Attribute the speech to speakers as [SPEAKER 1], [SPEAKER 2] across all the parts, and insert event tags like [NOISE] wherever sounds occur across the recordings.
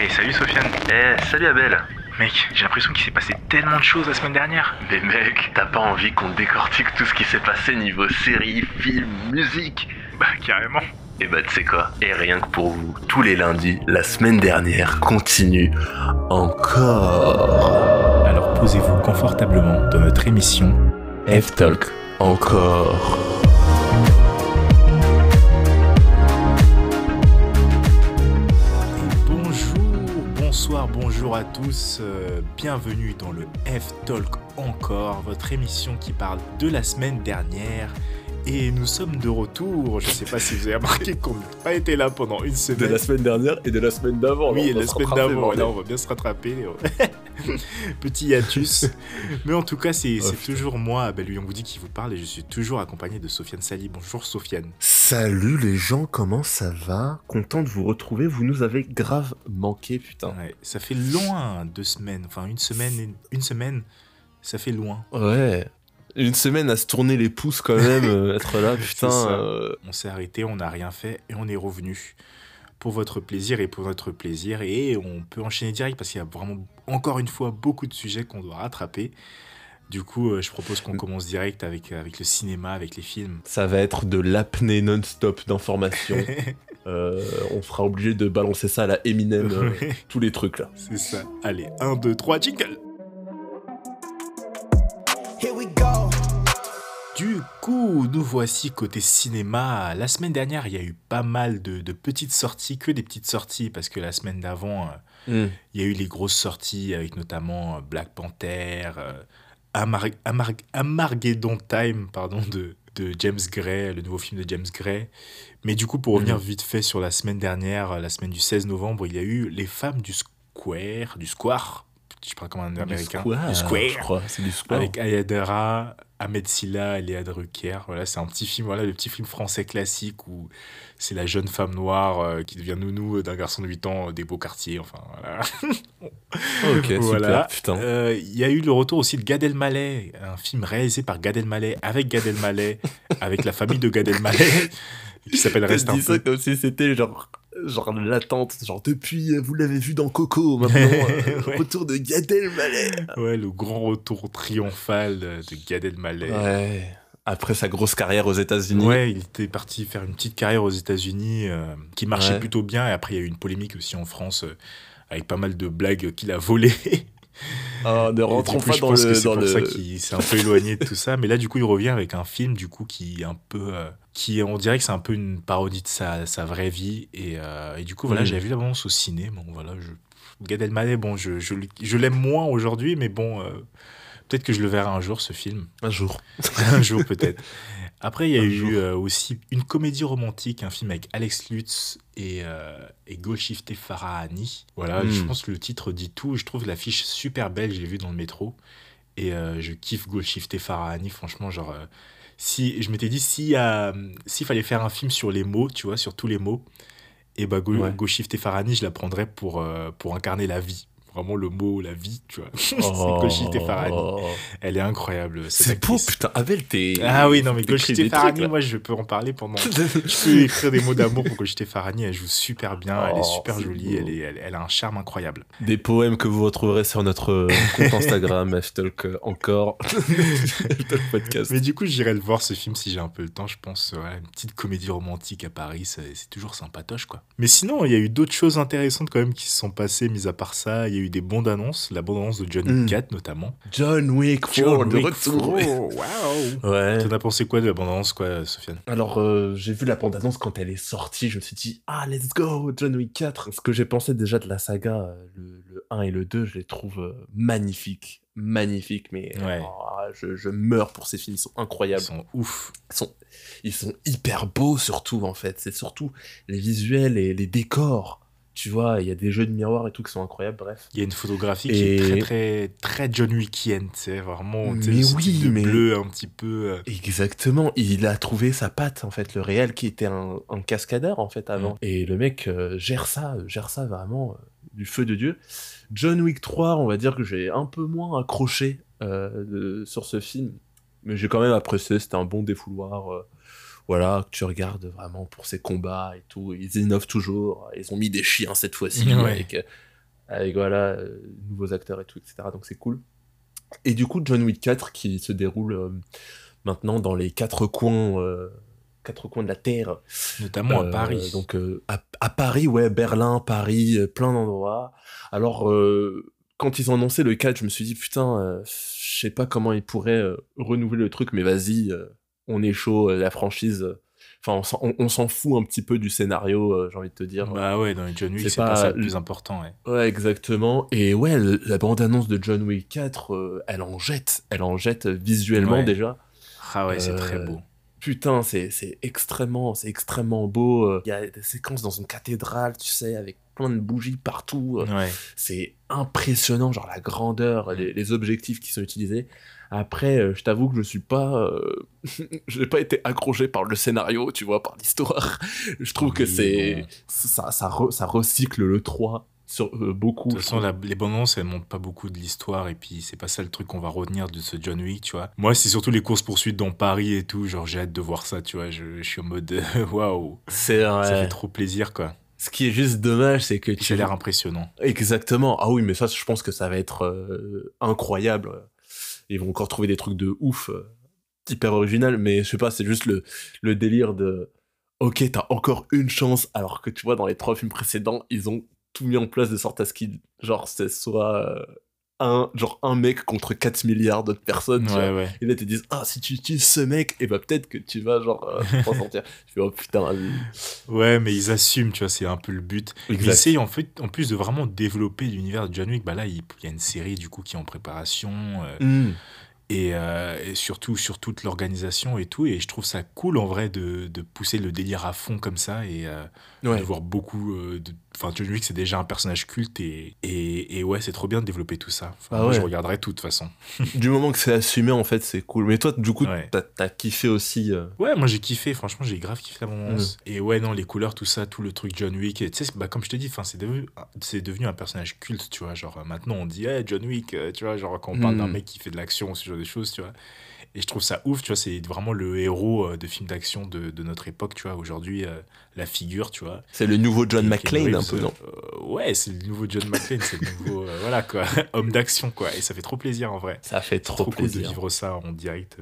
[SPEAKER 1] Hey, salut Sofiane.
[SPEAKER 2] Eh, salut Abel
[SPEAKER 1] Mec, j'ai l'impression qu'il s'est passé tellement de choses la semaine dernière.
[SPEAKER 2] Mais mec, t'as pas envie qu'on décortique tout ce qui s'est passé niveau séries, films, musique?
[SPEAKER 1] Bah, carrément.
[SPEAKER 2] Et bah tu sais quoi? Et rien que pour vous, tous les lundis, la semaine dernière continue encore.
[SPEAKER 1] Alors posez-vous confortablement dans notre émission
[SPEAKER 2] F-Talk encore.
[SPEAKER 1] Bonjour à tous. euh, bienvenue dans le F-Talk encore, votre émission qui parle de la semaine dernière. Et nous sommes de retour. Je sais pas si vous avez remarqué qu'on n'a pas été là pendant une
[SPEAKER 2] De
[SPEAKER 1] semaine.
[SPEAKER 2] la semaine dernière et de la semaine d'avant.
[SPEAKER 1] Oui, et la
[SPEAKER 2] se
[SPEAKER 1] semaine d'avant, là on va bien se rattraper. [LAUGHS] Petit hiatus. [LAUGHS] Mais en tout cas, c'est
[SPEAKER 2] Oh,
[SPEAKER 1] toujours moi, Abel Youngoudi, qui vous parle et je suis toujours accompagné de Sofiane Sali. Bonjour Sofiane.
[SPEAKER 2] Salut les gens, comment ça va? Content de vous retrouver, vous nous avez grave manqué, putain.
[SPEAKER 1] Ouais, ça fait loin, deux semaines, enfin une semaine, et- une semaine, ça fait loin.
[SPEAKER 2] Ouais. Une semaine à se tourner les pouces quand même, euh, être là, [LAUGHS] putain. Euh,
[SPEAKER 1] On s'est arrêté, on n'a rien fait et on est revenu pour votre plaisir et pour notre plaisir et on peut enchaîner direct parce qu'il y a vraiment encore une fois beaucoup de sujets qu'on doit rattraper. Du coup, euh, je propose qu'on commence direct avec, avec le cinéma, avec les films.
[SPEAKER 2] Ça va être de l'apnée non-stop d'informations. [LAUGHS] Euh, on sera obligé de balancer ça à la Eminem, euh, tous les trucs là.
[SPEAKER 1] C'est ça. Allez, 1, 2, 3, jingle nous voici côté cinéma. La semaine dernière, il y a eu pas mal de, de petites sorties, que des petites sorties, parce que la semaine d'avant, euh, il y a eu les grosses sorties avec notamment euh, Black Panther, euh, Amar- Amar- Amargeddon Time, pardon, de, de James Gray, le nouveau film de James Gray. Mais du coup, pour revenir
[SPEAKER 2] Mhm.
[SPEAKER 1] vite fait sur la semaine dernière, la semaine du 16 novembre, il y a eu Les Femmes du Square, du Square, je parle comme un américain,
[SPEAKER 2] Du square, je crois. C'est du square.
[SPEAKER 1] avec Ayadara, Ahmed Silla et Léa Drucker. Voilà, c'est un petit film, voilà, le petit film français classique où c'est la jeune femme noire euh, qui devient nounou d'un garçon de 8 ans euh, des beaux quartiers. Enfin, voilà. [LAUGHS]
[SPEAKER 2] ok,
[SPEAKER 1] Voilà.
[SPEAKER 2] super, putain.
[SPEAKER 1] Euh, Il y a eu le retour aussi de Gad Elmaleh, un film réalisé par Gad Elmaleh, avec Gad Elmaleh, avec la famille de Gad Elmaleh, [LAUGHS] qui s'appelle Reste un
[SPEAKER 2] dit ça
[SPEAKER 1] peu.
[SPEAKER 2] comme si c'était genre, genre l'attente, genre depuis, euh, vous l'avez vu dans Coco, maintenant, [LAUGHS] euh,
[SPEAKER 1] Ouais.
[SPEAKER 2] retour de Gad Elmaleh.
[SPEAKER 1] Ouais, le grand retour triomphal de Gad Elmaleh.
[SPEAKER 2] Ouais. Après sa grosse carrière aux États-Unis.
[SPEAKER 1] Ouais, il était parti faire une petite carrière aux États-Unis euh, qui marchait
[SPEAKER 2] Ouais.
[SPEAKER 1] plutôt bien. Et après, il y a eu une polémique aussi en France euh, avec pas mal de blagues qu'il a volées. [LAUGHS]
[SPEAKER 2] Ah, ne rentrons
[SPEAKER 1] coup,
[SPEAKER 2] pas dans le.
[SPEAKER 1] c'est pour
[SPEAKER 2] le...
[SPEAKER 1] ça qu'il s'est un peu éloigné de tout ça. Mais là, du coup, il revient avec un film du coup qui est un peu, qui on dirait que c'est un peu une parodie de sa, sa vraie vie. Et, euh, et du coup, voilà,
[SPEAKER 2] Mhm.
[SPEAKER 1] j'avais vu l'annonce au ciné. Bon, voilà, je... Gad Elmaleh, bon, je, je, je l'aime moins aujourd'hui, mais bon, euh, peut-être que je le verrai un jour ce film.
[SPEAKER 2] Un jour. [LAUGHS]
[SPEAKER 1] un jour peut-être. Après, il y a
[SPEAKER 2] Un
[SPEAKER 1] eu euh, aussi une comédie romantique, un film avec Alex Lutz et, euh, et Farahani. Voilà,
[SPEAKER 2] Mm.
[SPEAKER 1] je pense que le titre dit tout. Je trouve l'affiche super belle, j'ai vu dans le métro. Et euh, je kiffe Golshifteh Farahani, franchement, genre... si, je m'étais dit, si, euh, s'il fallait faire un film sur les mots, tu vois, sur tous les mots, et bah Go,
[SPEAKER 2] Ouais.
[SPEAKER 1] Golshifteh Farahani, je la prendrais pour, euh, pour incarner la vie. Vraiment le mot, la vie, tu vois. [LAUGHS] c'est
[SPEAKER 2] Oh.
[SPEAKER 1] Golshifteh Farahani. Elle est incroyable,
[SPEAKER 2] C'est beau, putain. Abel, t'es.
[SPEAKER 1] Ah oui, non, mais
[SPEAKER 2] trucs, là.
[SPEAKER 1] moi, je peux en parler pendant. [LAUGHS] je peux écrire des mots d'amour pour Golshifteh Farahani. Elle joue super bien, elle est
[SPEAKER 2] Oh,
[SPEAKER 1] super jolie, elle, est, elle, elle a un charme incroyable.
[SPEAKER 2] Des poèmes que vous retrouverez sur notre euh, [LAUGHS] compte Instagram, Ftalk euh, encore. Ftalk Podcast.
[SPEAKER 1] Mais du coup, j'irai le voir ce film si j'ai un peu le temps. Je pense, ouais, une petite comédie romantique à Paris, c'est c'est toujours sympatoche, quoi. Mais sinon, il y a eu d'autres choses intéressantes quand même qui se sont passées, mis à part ça. Il y a eu des bandes annonces, la bande annonce de John
[SPEAKER 2] Mm.
[SPEAKER 1] Wick 4 notamment.
[SPEAKER 2] John Wick 4
[SPEAKER 1] John
[SPEAKER 2] de
[SPEAKER 1] Wick
[SPEAKER 2] retour.
[SPEAKER 1] 4, waouh!
[SPEAKER 2] Ouais.
[SPEAKER 1] T'en as pensé quoi de la bande annonce, quoi, Sofiane?
[SPEAKER 2] Alors, euh, j'ai vu la bande-annonce quand elle est sortie, je me suis dit, ah, let's go, John Wick 4. Ce que j'ai pensé déjà de la saga, euh, le, le 1 et le 2, je les trouve euh, magnifiques. Magnifiques, mais
[SPEAKER 1] Ouais.
[SPEAKER 2] oh, je, je meurs pour ces films, ils sont
[SPEAKER 1] Ils
[SPEAKER 2] incroyables.
[SPEAKER 1] sont ouf.
[SPEAKER 2] Ils sont, ils sont hyper beaux, surtout, en fait. C'est surtout les visuels et les décors. Tu vois, il y a des jeux de miroirs et tout qui sont incroyables, bref.
[SPEAKER 1] Il y a une photographie qui est très très très John Wickienne, tu sais, vraiment,
[SPEAKER 2] Mais oui,
[SPEAKER 1] de
[SPEAKER 2] mais-
[SPEAKER 1] bleu un petit peu. euh,
[SPEAKER 2] Exactement, il a trouvé sa patte en fait, le réel qui était un, un cascadeur en fait avant. Et le mec euh, gère ça, euh, gère ça vraiment euh, du feu de Dieu. John Wick 3, on va dire que j'ai un peu moins accroché euh, de- sur ce film, mais j'ai quand même apprécié, c'était un bon défouloir. Euh, voilà, que tu regardes vraiment pour ces combats et tout. Ils innovent toujours. Ils ont mis des chiens cette fois-ci
[SPEAKER 1] Ouais.
[SPEAKER 2] avec, euh, avec voilà, nouveaux acteurs et tout, etc. Donc c'est cool. Et du coup, John Wick 4 qui se déroule maintenant dans les quatre coins quatre coins de la Terre.
[SPEAKER 1] Notamment à Paris.
[SPEAKER 2] Donc à, Paris, ouais, Berlin, Paris, plein d'endroits. Alors, quand ils ont annoncé le 4, je me suis dit, putain, je sais pas comment ils pourraient renouveler le truc, mais vas-y, on est chaud, la franchise Enfin, on, s'en fout un petit peu du scénario, euh, j'ai envie de te dire.
[SPEAKER 1] Bah ouais, dans les John Wick, c'est pas, ça le plus important. Ouais,
[SPEAKER 2] ouais exactement. Et ouais, la bande-annonce de John Wick 4, euh, elle en jette. Elle en jette visuellement déjà.
[SPEAKER 1] Ah ouais, c'est très euh, beau.
[SPEAKER 2] Putain, c'est extrêmement, c'est extrêmement beau. Il y a des séquences dans une cathédrale, tu sais, avec plein de bougies partout.
[SPEAKER 1] Ouais.
[SPEAKER 2] C'est impressionnant, genre la grandeur, les, les objectifs qui sont utilisés. Après, euh, je t'avoue que je suis pas, euh, [LAUGHS] je n'ai pas été accroché par le scénario, tu vois, par l'histoire. je trouve que c'est, ça, ça, ça, recycle le 3 sur euh, beaucoup.
[SPEAKER 1] De toute façon, les bonnes annonces, elles montrent pas beaucoup de l'histoire et puis c'est pas ça le truc qu'on va retenir de ce John Wick, tu vois. Moi, c'est surtout les courses poursuites dans Paris et tout. Genre, j'ai hâte de voir ça, tu vois. Je, suis en mode [LAUGHS] waouh.
[SPEAKER 2] C'est Ça
[SPEAKER 1] fait trop plaisir, quoi.
[SPEAKER 2] Ce qui est juste dommage, c'est que
[SPEAKER 1] tu. as l'air impressionnant.
[SPEAKER 2] Exactement. Ah oui, mais ça, je pense que ça va être incroyable ils vont encore trouver des trucs de ouf, euh, hyper original, mais je sais pas, c'est juste le, le délire de ok, t'as encore une chance, alors que tu vois, dans les trois films précédents, ils ont tout mis en place de sorte à ce qu'il, genre, c'est soit euh, un, genre, un mec contre 4 milliards d'autres personnes, Et là, ils te disent, ah, si tu utilises ce mec, et bah, peut-être que tu vas, genre, euh, t'en [LAUGHS] sortir. je fais, oh putain.
[SPEAKER 1] Ouais, mais ils assument, tu vois, c'est un peu le but. Ils essayent, en fait, en plus de vraiment développer l'univers de John Wick, bah là, il, y a une série, du coup, qui est en préparation. Euh, mm. Euh, et, surtout sur toute l'organisation et tout. Et je trouve ça cool en vrai de, de pousser le délire à fond comme ça et euh, de voir beaucoup. De... Enfin, John Wick, c'est déjà un personnage culte et, et, et ouais, c'est trop bien de développer tout ça. ah ouais. je regarderai tout de toute façon. [LAUGHS]
[SPEAKER 2] du moment que c'est assumé, en fait, c'est cool. Mais toi, du coup, t'as as kiffé aussi.
[SPEAKER 1] Ouais, moi j'ai kiffé, franchement, j'ai grave kiffé la moment. Mm. Et ouais, non, les couleurs, tout ça, tout le truc John Wick. Tu sais, bah, comme je te dis, c'est devenu, devenu un personnage culte, tu vois. Genre, maintenant, on dit, hey, John Wick, tu vois, genre, quand on parle d'un mm. mec qui fait de l'action, ce genre de choses, tu vois. Et je trouve ça ouf, tu vois, c'est vraiment le héros euh, de films d'action de, de, notre époque, tu vois, aujourd'hui, euh, la figure, tu vois.
[SPEAKER 2] C'est le nouveau John McClane, un peu, non
[SPEAKER 1] euh, Ouais, c'est le nouveau John McClane, c'est le nouveau, voilà, quoi, [LAUGHS] homme d'action, quoi. Et ça fait trop plaisir, en vrai.
[SPEAKER 2] Ça fait trop, trop plaisir.
[SPEAKER 1] cool de vivre ça en direct.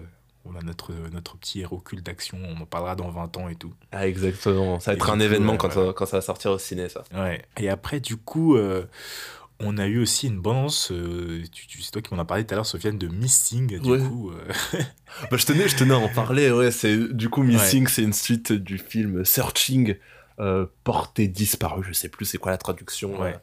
[SPEAKER 1] On a notre, notre petit héros culte d'action, on en parlera dans 20 ans et tout.
[SPEAKER 2] Ah, exactement. Ça va être un événement quand, ça, quand ça va sortir au ciné, ça.
[SPEAKER 1] Ouais. Et après, du coup, on a eu aussi une balance, euh, tu, c'est toi qui m'en as parlé tout à l'heure, Sofiane, de Missing, du coup. Euh. [LAUGHS]
[SPEAKER 2] bah, je, tenais, je tenais à en parler, ouais. C'est, du coup, Missing, c'est une suite du film Searching, euh, Portée disparue, je sais plus c'est quoi la traduction. Ouais.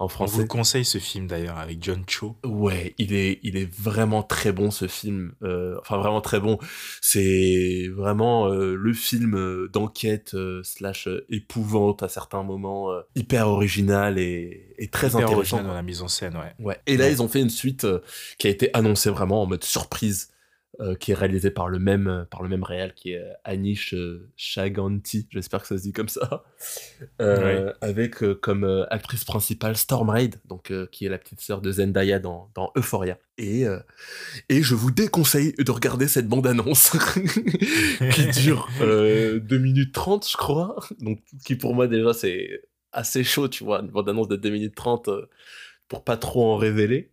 [SPEAKER 2] On
[SPEAKER 1] vous le conseille ce film d'ailleurs avec John Cho.
[SPEAKER 2] Ouais, il est, il est vraiment très bon ce film. Euh, enfin vraiment très bon. C'est vraiment euh, le film euh, d'enquête slash épouvante à certains moments, hyper original et, et très hyper intéressant. Original
[SPEAKER 1] dans la mise en scène, ouais.
[SPEAKER 2] Ouais. Et là ils ont fait une suite qui a été annoncée vraiment en mode surprise. Euh, qui est réalisé par le même euh, par le même réal qui est euh, Anish Chaganti, j'espère que ça se dit comme ça, avec comme actrice principale Storm Raid, donc qui est la petite sœur de Zendaya dans, dans Euphoria. Et et je vous déconseille de regarder cette bande annonce [LAUGHS] qui dure 2 minutes 30 je crois, donc qui pour moi déjà c'est assez chaud, tu vois, une bande annonce de 2 minutes 30 pour pas trop en révéler.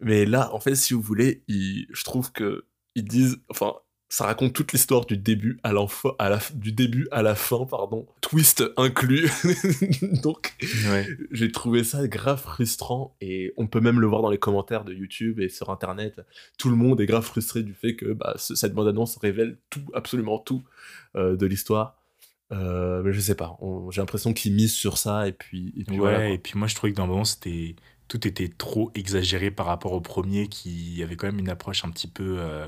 [SPEAKER 2] Mais là, en fait, si vous voulez, je trouve que ils disent, enfin, ça raconte toute l'histoire du début à, à la du début à la fin, pardon, twist inclus. [LAUGHS] Donc, j'ai trouvé ça grave frustrant et on peut même le voir dans les commentaires de YouTube et sur Internet. Tout le monde est grave frustré du fait que bah, cette bande-annonce révèle tout, absolument tout euh, de l'histoire. Euh, mais je sais pas, j'ai l'impression qu'ils misent sur ça et puis,
[SPEAKER 1] et puis ouais, et puis moi je trouvais que dans le moment c'était tout était trop exagéré par rapport au premier qui avait quand même une approche un petit peu euh,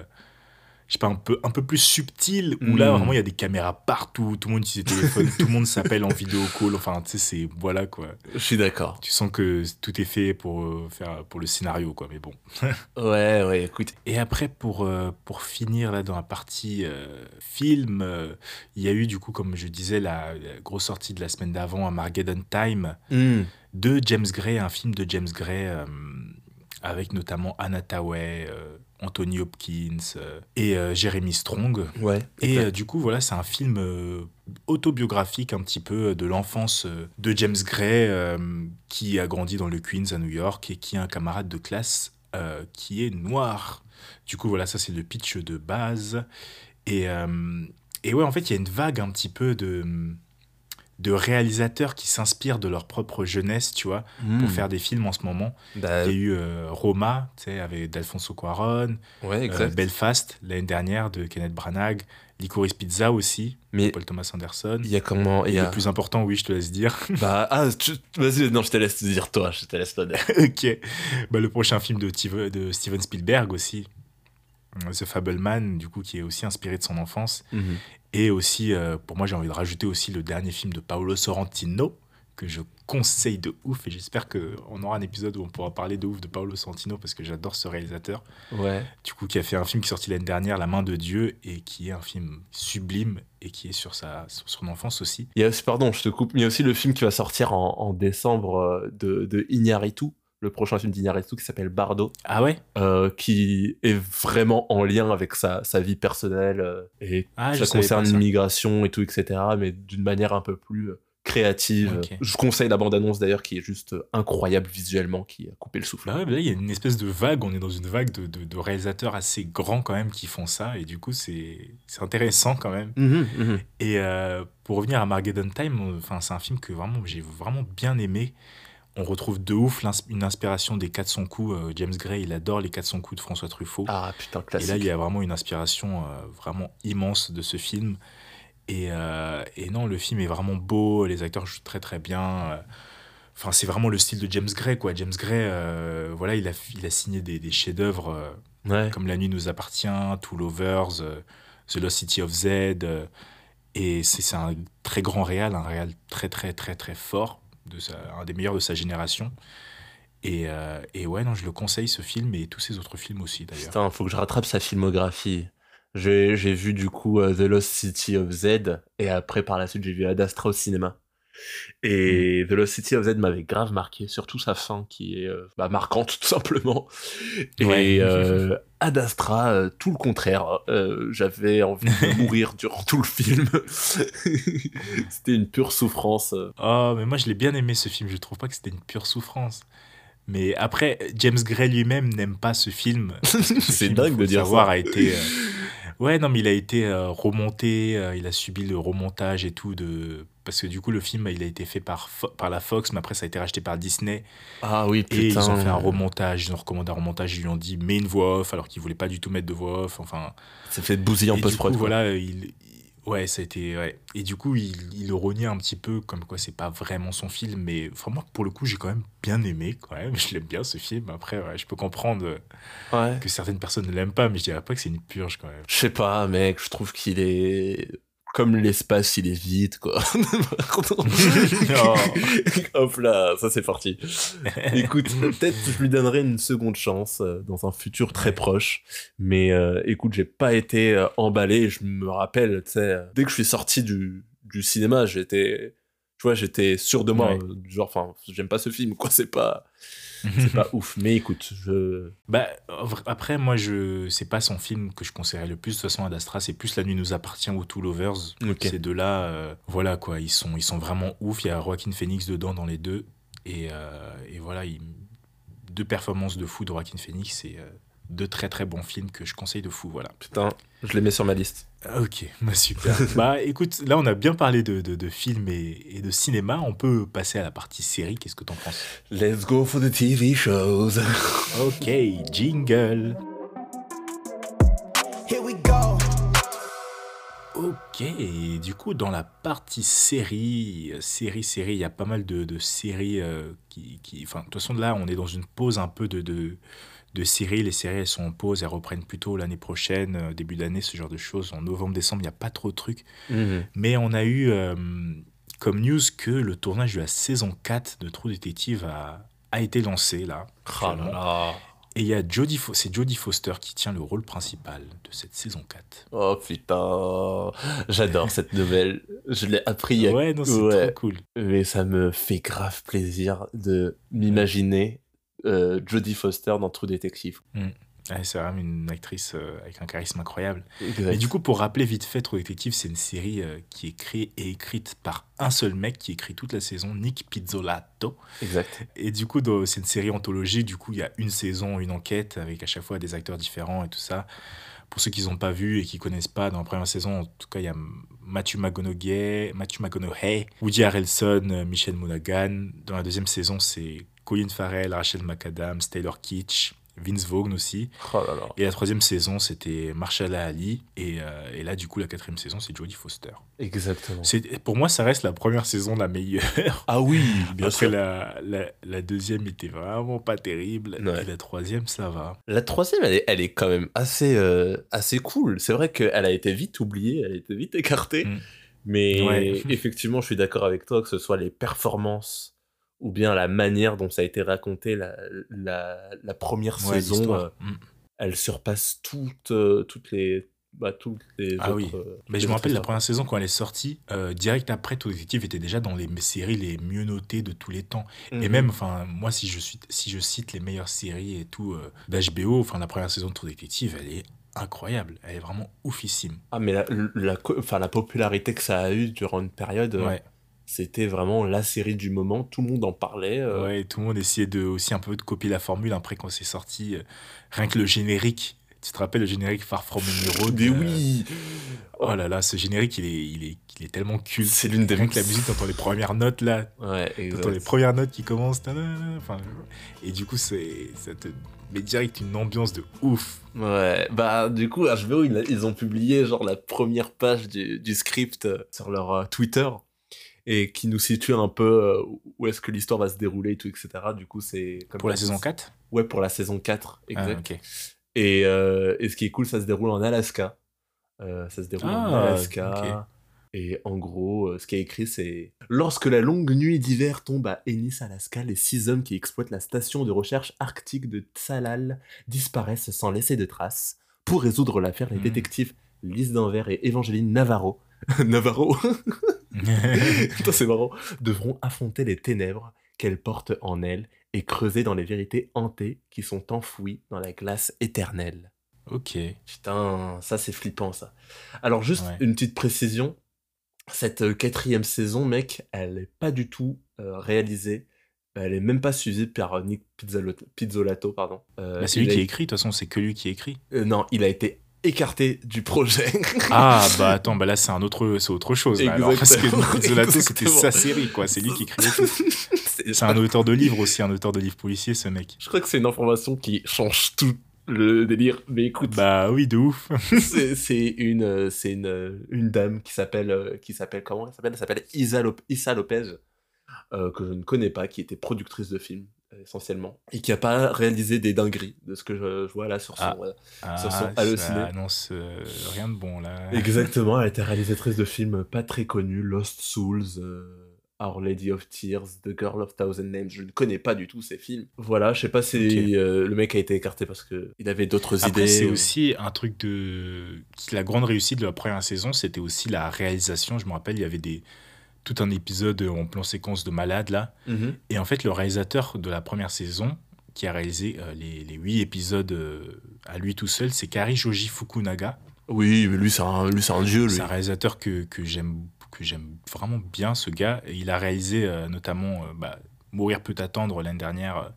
[SPEAKER 1] je sais pas, un peu, un peu plus subtil, où là, hmm. vraiment, il y a des caméras partout, tout le monde utilise des téléphones, tout le monde s'appelle en vidéo call, enfin, tu sais, c'est, voilà, quoi.
[SPEAKER 2] Je suis d'accord.
[SPEAKER 1] Tu sens que tout est fait pour, euh, faire, pour le scénario, quoi, mais bon. [LAUGHS]
[SPEAKER 2] ouais, ouais, écoute.
[SPEAKER 1] Et après, pour, euh, pour finir, là, dans la partie film, il y a eu, du coup, comme je disais, la, grosse sortie de la semaine d'avant, Armageddon Time, hmm. de James Gray, un film de James Gray, avec notamment Anna Tawai, Anthony Hopkins et Jeremy Strong.
[SPEAKER 2] Ouais.
[SPEAKER 1] Et du coup, voilà, c'est un film autobiographique un petit peu de l'enfance de James Gray, qui a grandi dans le Queens à New York et qui a un camarade de classe qui est noir. Du coup, voilà, ça c'est le pitch de base. Et, et ouais, en fait, il y a une vague un petit peu de de réalisateurs qui s'inspirent de leur propre jeunesse, tu vois, pour hmm. faire des films en ce moment. Bah, il y a eu euh, Roma, tu sais, avec d'Alfonso Cuaron,
[SPEAKER 2] ouais, euh,
[SPEAKER 1] Belfast, l'année dernière, de Kenneth Branagh, Licorice Pizza aussi, de Paul Thomas Anderson.
[SPEAKER 2] Il y a comment
[SPEAKER 1] il
[SPEAKER 2] y a...
[SPEAKER 1] Le plus important, oui, je te laisse dire. [LAUGHS]
[SPEAKER 2] Bah, ah, vas-y, non, je te laisse te dire toi, je te laisse pas [LAUGHS] dire.
[SPEAKER 1] ok. Bah, le prochain film de, de Steven Spielberg aussi, The Fableman, du coup, qui est aussi inspiré de son enfance. Mhm. Et aussi, euh, pour moi, j'ai envie de rajouter aussi le dernier film de Paolo Sorrentino, que je conseille de ouf. Et j'espère qu'on aura un épisode où on pourra parler de ouf de Paolo Sorrentino, parce que j'adore ce réalisateur.
[SPEAKER 2] Ouais.
[SPEAKER 1] Du coup, qui a fait un film qui est sorti l'année dernière, La main de Dieu, et qui est un film sublime et qui est sur, sa, sur son enfance aussi.
[SPEAKER 2] Il y a aussi, pardon, je te coupe, mais il y a aussi le film qui va sortir en, décembre euh, de, de Iñárritu, le prochain film d'Iñárritu qui s'appelle Bardo.
[SPEAKER 1] Ah ouais?
[SPEAKER 2] Euh, Qui est vraiment en lien avec sa, sa vie personnelle euh, et
[SPEAKER 1] ah,
[SPEAKER 2] ça concerne l'immigration et tout, etc. Mais d'une manière un peu plus euh, créative. Je conseille la bande-annonce d'ailleurs qui est juste incroyable visuellement, qui a coupé le souffle.
[SPEAKER 1] Bah là, il y a une espèce de vague, on est dans une vague de, de, réalisateurs assez grands quand même qui font ça, et du coup c'est intéressant quand même.
[SPEAKER 2] Mhm, mhm.
[SPEAKER 1] Et pour revenir à Margaret Time, enfin c'est un film que vraiment j'ai vraiment bien aimé on retrouve de ouf une inspiration des 400 coups. Euh, James Gray, il adore les 400 coups de François Truffaut.
[SPEAKER 2] Ah putain, classique.
[SPEAKER 1] Et là, il y a vraiment une inspiration euh, vraiment immense de ce film. Euh, et, non, le film est vraiment beau, les acteurs jouent très très bien. Enfin, c'est vraiment le style de James Gray, quoi. James Gray, voilà, il a, il a signé des, chefs-d'œuvre comme La nuit nous appartient, Two Lovers, The Lost City of Z. et c'est un très grand réal, un réal très très très très fort un des meilleurs de sa génération. Et, euh, et, ouais, non, je le conseille ce film et tous ses autres films aussi d'ailleurs.
[SPEAKER 2] Putain, faut que je rattrape sa filmographie. J'ai vu du coup euh, The Lost City of Z et après par la suite j'ai vu Ad Astra au cinéma. Et mm. The Lost City of Z m'avait grave marqué, surtout sa fin qui est euh, bah, marquante [LAUGHS] tout simplement. Et euh, Ad Astra, euh, tout le contraire. J'avais envie de [LAUGHS] mourir durant tout le film. [LAUGHS] c'était une pure souffrance.
[SPEAKER 1] Oh, mais moi je l'ai bien aimé ce film. Je trouve pas que c'était une pure souffrance. Mais après, James Gray lui-même n'aime pas ce film.
[SPEAKER 2] C'est dingue de dire
[SPEAKER 1] ça. A été, Ouais, non, mais il a été remonté, il a subi le remontage et tout de parce que du coup le film il a été fait par, par la Fox mais après ça a été racheté par Disney.
[SPEAKER 2] Ah oui putain.
[SPEAKER 1] et ils ont fait un remontage ils ont recommandé un remontage ils lui ont dit mets une voix off alors qu'ils voulaient pas du tout mettre de voix off enfin.
[SPEAKER 2] Ça fait bousiller en post prod
[SPEAKER 1] voilà il, ouais ça a été ouais. et du coup il, il le renie un petit peu comme quoi c'est pas vraiment son film mais vraiment pour le coup j'ai quand même bien aimé quand même. [LAUGHS] Je l'aime bien ce film. Après je peux comprendre que certaines personnes ne l'aiment pas mais je dirais pas que c'est une purge quand même.
[SPEAKER 2] Je sais pas mec je trouve qu'il est comme l'espace il est vide quoi. [LAUGHS] Hop là, ça c'est parti. écoute, peut-être je lui donnerai une seconde chance euh, dans un futur très proche. Mais euh, écoute, j'ai pas été euh, emballé. Je me rappelle, tu sais, dès que je suis sorti du, du cinéma, j'étais, tu vois, j'étais sûr de moi. Genre, enfin, j'aime pas ce film, quoi. C'est pas, [LAUGHS] c'est pas [LAUGHS] ouf. Mais écoute, je.
[SPEAKER 1] Bah, après, moi, je c'est pas son film que je conseillerais le plus. De toute façon, Ad Astra, c'est plus La nuit nous appartient ou Two Lovers. Ces deux-là, euh, voilà quoi, ils sont, ils sont vraiment ouf. Il y a Joaquin Phoenix dedans dans les deux. Et, euh, et voilà, deux performances de fou de Joaquin Phoenix. Et euh, deux très très bons films que je conseille de fou. Voilà.
[SPEAKER 2] Putain, je les mets sur ma liste.
[SPEAKER 1] Ok, [LAUGHS] bah super. bah écoute, là on a bien parlé de, de, films et, de cinéma. On peut passer à la partie série. Qu'est-ce que t'en penses?
[SPEAKER 2] Let's go for the TV shows. [LAUGHS]
[SPEAKER 1] ok, jingle. Here we go. Ok, du coup, dans la partie série, série, série, il y a pas mal de, de séries euh, qui, qui. Enfin, de toute façon, là, on est dans une pause un peu de, de séries. Les séries, elles sont en pause, elles reprennent plutôt l'année prochaine, euh, début d'année, ce genre de choses. En novembre, décembre, il n'y a pas trop de trucs. Mhm. Mais on a eu euh, comme news que le tournage de la saison 4 de True Detective a, a été lancé là.
[SPEAKER 2] Oh
[SPEAKER 1] Et il y a Jodie, c'est Jodie Foster qui tient le rôle principal de cette saison 4.
[SPEAKER 2] Oh putain, j'adore [LAUGHS] cette nouvelle. Je l'ai appris il y a...
[SPEAKER 1] Ouais, non, c'est trop cool.
[SPEAKER 2] Mais ça me fait grave plaisir de m'imaginer euh, Jodie Foster dans True Detective.
[SPEAKER 1] Mm. c'est vraiment une actrice euh, avec un charisme incroyable. Et du coup, pour rappeler vite fait, True Detective, c'est une série euh, qui est créée et écrite par un seul mec qui écrit toute la saison, Nick Pizzolato.
[SPEAKER 2] Exact.
[SPEAKER 1] Et du coup, c'est une série anthologique. Du coup, il y a une saison, une enquête avec à chaque fois des acteurs différents et tout ça. Pour ceux qui n'ont pas vu et qui connaissent pas, dans la première saison, en tout cas, il y a Matthew McConaughey, Matthew McConaughey, Woody Harrelson, euh, Michel Monaghan. Dans la deuxième saison, c'est Colin Farrell, Rachel McAdams, Taylor Kitsch, Vince Vaughn aussi.
[SPEAKER 2] Oh
[SPEAKER 1] et la troisième saison, c'était Marshall Ali. Et, euh, et, là, du coup, la quatrième saison, c'est Jodie Foster.
[SPEAKER 2] Exactement.
[SPEAKER 1] Pour moi, ça reste la première saison la meilleure.
[SPEAKER 2] Ah oui, [LAUGHS] bien
[SPEAKER 1] Après,
[SPEAKER 2] sûr.
[SPEAKER 1] La, la, la, deuxième était vraiment pas terrible. Et la troisième, ça va.
[SPEAKER 2] La troisième, elle est, elle est quand même assez, euh, assez cool. C'est vrai qu'elle a été vite oubliée, elle a été vite écartée. Mm. Mais ouais. [LAUGHS] effectivement, je suis d'accord avec toi que ce soit les performances ou bien la manière dont ça a été raconté la, la, la première
[SPEAKER 1] ouais,
[SPEAKER 2] saison, euh, mm. elle surpasse toutes, euh, toutes les. Bah, toutes les
[SPEAKER 1] ah
[SPEAKER 2] autres,
[SPEAKER 1] oui.
[SPEAKER 2] euh,
[SPEAKER 1] Mais je me rappelle la première saison quand elle est sortie, euh, direct après, True Detective était déjà dans les séries les mieux notées de tous les temps. Et
[SPEAKER 2] Mhm.
[SPEAKER 1] même, enfin, moi, si je, suis, si je cite les meilleures séries et tout d'HBO, enfin, la première saison de True Detective, elle est incroyable. Elle est vraiment oufissime.
[SPEAKER 2] Ah, mais la, la, la popularité que ça a eu durant une période,
[SPEAKER 1] Ouais.
[SPEAKER 2] C'était vraiment la série du moment. Tout le monde en parlait. euh,
[SPEAKER 1] Ouais, tout le monde essayait de, aussi un peu de copier la formule après quand c'est sorti. euh, rien que le générique. Tu te rappelles le générique Far From Road
[SPEAKER 2] Mais
[SPEAKER 1] euh,
[SPEAKER 2] oui
[SPEAKER 1] Oh là là, ce générique, il est, il est, il est tellement culte.
[SPEAKER 2] C'est l'une des
[SPEAKER 1] Rien que la musique, t'entends les premières notes là,
[SPEAKER 2] Ouais,
[SPEAKER 1] T'entends les premières notes qui commencent. Enfin, et du coup, c'est, ça te met direct une ambiance de ouf.
[SPEAKER 2] Ouais, bah du coup, HBO, ils, ils ont publié genre la première page du, du script sur leur euh, Twitter et qui nous situe un peu euh, où est-ce que l'histoire va se dérouler et tout, etc. Du coup, c'est...
[SPEAKER 1] Pour la saison
[SPEAKER 2] dit,
[SPEAKER 1] 4
[SPEAKER 2] Ouais, pour la saison 4,
[SPEAKER 1] Ah,
[SPEAKER 2] exact. et, euh, et ce qui est cool, ça se déroule en Alaska. Euh, ça se déroule en
[SPEAKER 1] Ah,
[SPEAKER 2] Alaska.
[SPEAKER 1] ok.
[SPEAKER 2] Et en gros, ce qui est écrit, c'est Lorsque la longue nuit d'hiver tombe à Ennis, Alaska, les six hommes qui exploitent la station de recherche arctique de Tsalal disparaissent sans laisser de traces. Pour résoudre l'affaire, les
[SPEAKER 1] Hmm.
[SPEAKER 2] détectives Lise Danvers et Evangeline Navarro, [LAUGHS] Navarro, [LAUGHS] [LAUGHS] c'est marrant, devront affronter les ténèbres qu'elles portent en elles et creuser dans les vérités hantées qui sont enfouies dans la glace éternelle.
[SPEAKER 1] ok.
[SPEAKER 2] Putain, ça c'est flippant ça. Alors juste
[SPEAKER 1] Ouais.
[SPEAKER 2] une petite précision, cette euh, quatrième saison, mec, elle est pas du tout euh, réalisée, elle est même pas suivie par euh, Nick Pizzolato, pardon. Euh,
[SPEAKER 1] Bah, c'est lui
[SPEAKER 2] a-
[SPEAKER 1] qui écrit, de toute façon, c'est que lui qui écrit.
[SPEAKER 2] non, il a été écarté du projet. [LAUGHS]
[SPEAKER 1] Ah, bah attends, bah là, c'est un autre, c'est autre chose. Là, alors, parce que Pizzolato, [LAUGHS] c'était sa série, quoi. C'est lui qui écrivait tout.
[SPEAKER 2] C'est-
[SPEAKER 1] un auteur de livres aussi, un auteur de livres policiers, ce mec.
[SPEAKER 2] Je crois que c'est une information qui change tout le délire. Mais écoute,
[SPEAKER 1] Bah oui, de ouf. [LAUGHS]
[SPEAKER 2] c'est une, c'est une, une dame qui s'appelle, euh, qui s'appelle comment elle s'appelle? Elle s'appelle Isa, Lop- Lopez, euh, que je ne connais pas, qui était productrice de films essentiellement et qui a pas réalisé des dingueries de ce que je, je vois là sur son.
[SPEAKER 1] Ah.
[SPEAKER 2] euh,
[SPEAKER 1] Ah,
[SPEAKER 2] Sur son
[SPEAKER 1] ça
[SPEAKER 2] halluciné.
[SPEAKER 1] annonce euh, rien de bon, là. [LAUGHS]
[SPEAKER 2] Exactement, elle était réalisatrice de films pas très connus, Lost Souls. euh, Our Lady of Tears, The Girl of Thousand Names, je ne connais pas du tout ces films. Voilà, je sais pas si euh, le mec a été écarté parce que il avait d'autres idées.
[SPEAKER 1] c'est
[SPEAKER 2] ou-
[SPEAKER 1] aussi un truc de. La grande réussite de la première saison, c'était aussi la réalisation. Je me rappelle, il y avait des... tout un épisode en plan séquence de malade, là.
[SPEAKER 2] Mhm.
[SPEAKER 1] Et en fait, le réalisateur de la première saison, qui a réalisé euh, les, les huit épisodes euh, à lui tout seul, c'est Kari Joji Fukunaga.
[SPEAKER 2] Oui, mais lui c'est un, lui un dieu.
[SPEAKER 1] C'est un réalisateur que, que j'aime que j'aime vraiment bien, ce gars. Et il a réalisé euh, notamment bah, Mourir peut attendre l'année dernière.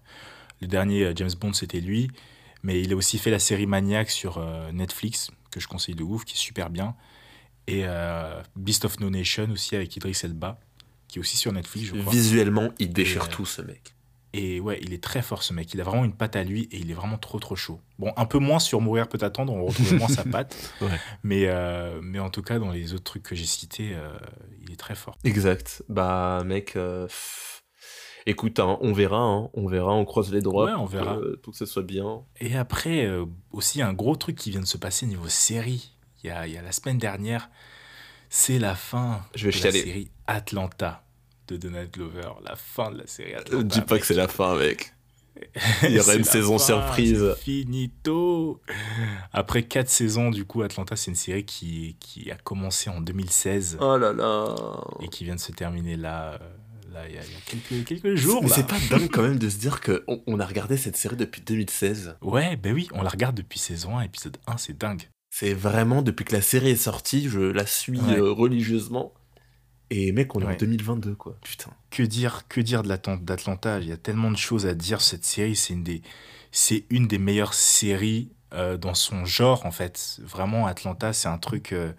[SPEAKER 1] le dernier James Bond, c'était lui. Mais il a aussi fait la série Maniac sur Netflix, que je conseille de ouf, qui est super bien. Et euh, Beast of No Nation aussi avec Idris Elba, qui est aussi sur Netflix, je crois.
[SPEAKER 2] Visuellement, il déchire
[SPEAKER 1] Et, euh,
[SPEAKER 2] tout ce mec.
[SPEAKER 1] Et ouais, il est très fort ce mec. Il a vraiment une patte à lui et il est vraiment trop trop chaud. Bon, un peu moins sur Mourir peut attendre, on retrouve moins sa patte. [LAUGHS]
[SPEAKER 2] Ouais.
[SPEAKER 1] Mais, euh, mais en tout cas, dans les autres trucs que j'ai cités, euh, il est très fort.
[SPEAKER 2] Exact. Bah, mec, euh, écoute, hein, on verra, hein, on verra, on croise les doigts.
[SPEAKER 1] Ouais, on verra.
[SPEAKER 2] que- pour que ce soit bien.
[SPEAKER 1] Et après, aussi un gros truc qui vient de se passer niveau série. Il y a, y a la semaine dernière, c'est la fin
[SPEAKER 2] Je vais
[SPEAKER 1] de la série Atlanta de Donald Glover. La fin de la série Atlanta.
[SPEAKER 2] dis pas
[SPEAKER 1] mec.
[SPEAKER 2] que c'est la fin, mec. [LAUGHS] Il y aura une saison
[SPEAKER 1] fin,
[SPEAKER 2] surprise.
[SPEAKER 1] Finito. Après quatre saisons, du coup, Atlanta, c'est une série qui, qui a commencé en 2016
[SPEAKER 2] Oh là là.
[SPEAKER 1] et qui vient de se terminer là, euh, là, il y, a quelques, quelques jours.
[SPEAKER 2] Mais c'est pas dingue quand même de se dire qu'on on a regardé cette série depuis 2016.
[SPEAKER 1] Ouais, ben oui, on la regarde depuis saison 1, épisode 1, c'est dingue.
[SPEAKER 2] C'est vraiment, depuis que la série est sortie, je la suis euh, religieusement. Et mec, on est en 2022, quoi. Putain.
[SPEAKER 1] Que dire, que dire de d'Atlanta? Il y a tellement de choses à dire cette série. C'est une des, c'est une des meilleures séries euh, dans son genre, en fait. Vraiment, Atlanta, c'est un truc euh,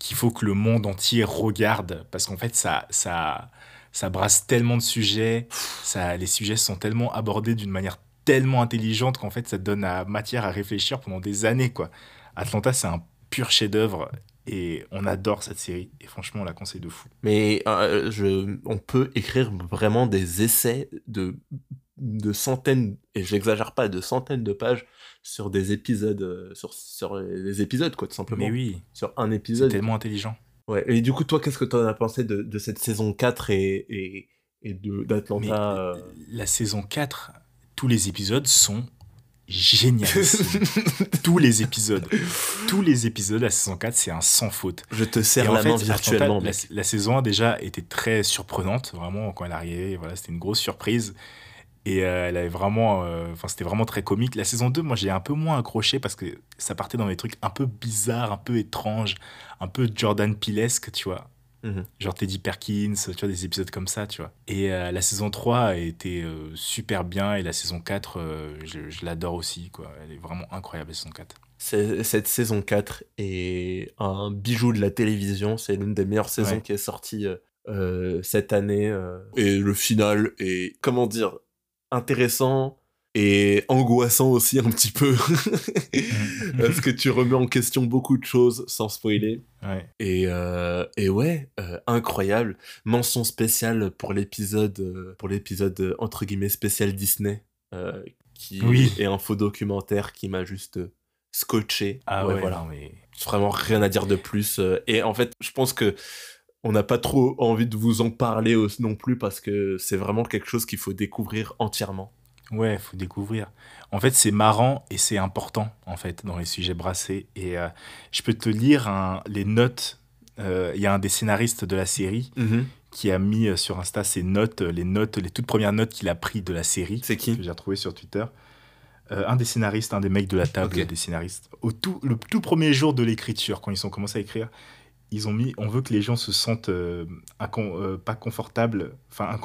[SPEAKER 1] qu'il faut que le monde entier regarde. Parce qu'en fait, ça, ça, ça brasse tellement de sujets. Ça, les sujets sont tellement abordés d'une manière tellement intelligente qu'en fait, ça donne à matière à réfléchir pendant des années, quoi. Atlanta, c'est un pur chef-d'œuvre et on adore cette série. Et franchement, on la conseille de fou.
[SPEAKER 2] Mais euh, je, on peut écrire vraiment des essais de, de centaines, et j'exagère pas, de centaines de pages sur des épisodes, euh, sur, sur les épisodes, quoi, tout simplement.
[SPEAKER 1] Mais oui.
[SPEAKER 2] Sur un épisode.
[SPEAKER 1] C'est tellement intelligent.
[SPEAKER 2] Ouais. Et du coup, toi, qu'est-ce que tu en as pensé de, de, cette saison 4 et, et, et d'Atlanta
[SPEAKER 1] euh La saison 4, tous les épisodes sont génial. [LAUGHS] tous les épisodes. Tous les épisodes, la saison 4, c'est un sans faute.
[SPEAKER 2] Je te sers la main virtuellement.
[SPEAKER 1] La, saison 1 déjà était très surprenante, vraiment, quand elle arrivait. Voilà, c'était une grosse surprise. Et euh, elle avait vraiment, euh, enfin, c'était vraiment très comique. La saison 2, moi, j'ai un peu moins accroché parce que ça partait dans des trucs un peu bizarres, un peu étranges, un peu Jordan Pilesque, tu vois. Mhm. Genre Teddy Perkins, tu vois, des épisodes comme ça, tu vois. Et euh, la saison 3 a été euh, super bien et la saison 4, euh, je, l'adore aussi, quoi. Elle est vraiment incroyable, la saison 4.
[SPEAKER 2] Cette saison 4 est un bijou de la télévision. C'est l'une des meilleures saisons qui est sortie cette année. Et le final est, comment dire, intéressant, et angoissant aussi un petit peu. [LAUGHS] Parce que tu remets en question beaucoup de choses sans spoiler.
[SPEAKER 1] Ouais.
[SPEAKER 2] et, euh, et ouais euh, incroyable. Mention spéciale pour l'épisode euh, pour l'épisode entre guillemets spécial Disney qui est un faux documentaire qui m'a juste scotché.
[SPEAKER 1] Ah ouais, voilà mais...
[SPEAKER 2] vraiment rien à dire de plus et en fait je pense que on n'a pas trop envie de vous en parler non plus parce que c'est vraiment quelque chose qu'il faut découvrir entièrement
[SPEAKER 1] Ouais, faut découvrir. En fait, c'est marrant et c'est important, en fait, dans les sujets brassés. Et euh, je peux te lire les notes. Euh, il y a un des scénaristes de la série mm-hmm. qui a mis euh, sur Insta ses notes, les notes, les toutes premières notes qu'il a pris de la série.
[SPEAKER 2] C'est qui
[SPEAKER 1] Que j'ai retrouvé sur Twitter. un des scénaristes, un des mecs de la table des scénaristes. Au tout, le tout premier jour de l'écriture, quand ils ont commencé à écrire, ils ont mis on veut que les gens se sentent euh, euh, pas confortables, enfin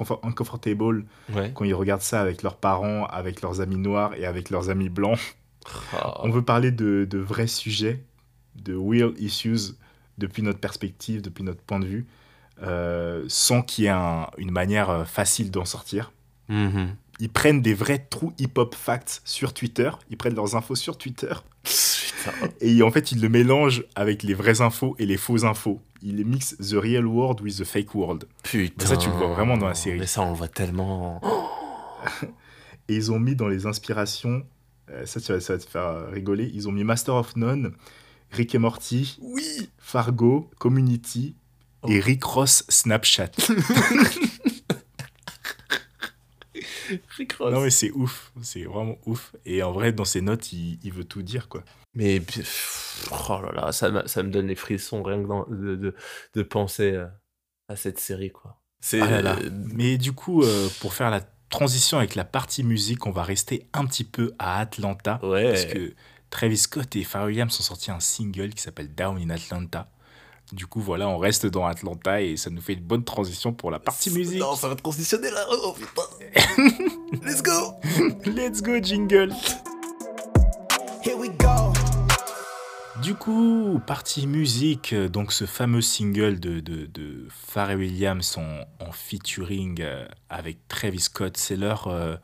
[SPEAKER 1] quand ils regardent ça avec leurs parents, avec leurs amis noirs et avec leurs amis blancs. Ah. On veut parler de, de, vrais sujets, de real issues depuis notre perspective, depuis notre point de vue, euh, sans qu'il y ait une manière facile d'en sortir.
[SPEAKER 2] Mm-hmm.
[SPEAKER 1] Ils prennent des vrais true hip-hop facts sur Twitter, ils prennent leurs infos sur Twitter [LAUGHS] et en fait, il le mélange avec les vraies infos et les fausses infos. Il mixe the real world with the fake world.
[SPEAKER 2] Putain.
[SPEAKER 1] ça, tu le vois vraiment dans la série.
[SPEAKER 2] Mais ça, on le voit tellement. [GASPS]
[SPEAKER 1] et ils ont mis dans les inspirations, euh, ça, ça, va te faire rigoler, ils ont mis Master of None, Rick et Morty,
[SPEAKER 2] oui
[SPEAKER 1] Fargo, Community et oh. Rick Ross Snapchat. [LAUGHS] [LAUGHS] Non mais c'est ouf, c'est vraiment ouf. Et en vrai, dans ses notes, il, il veut tout dire quoi.
[SPEAKER 2] Mais oh là là, ça, ça me donne les frissons rien que de, de, de, penser euh, à cette série quoi.
[SPEAKER 1] C'est ah Mais du coup, euh, pour faire la transition avec la partie musique, on va rester un petit peu à Atlanta
[SPEAKER 2] ouais.
[SPEAKER 1] parce que Travis Scott et Pharrell Williams ont sorti un single qui s'appelle Down in Atlanta. Du coup, voilà, on reste dans Atlanta et ça nous fait une bonne transition pour la partie musique.
[SPEAKER 2] Non, ça va transitionner là. Oh putain. [LAUGHS] Let's go.
[SPEAKER 1] Let's go, jingle. Here we go. Du coup, partie musique, donc ce fameux single de, de, de Pharrell Williams en, featuring euh, avec Travis Scott, c'est leur euh,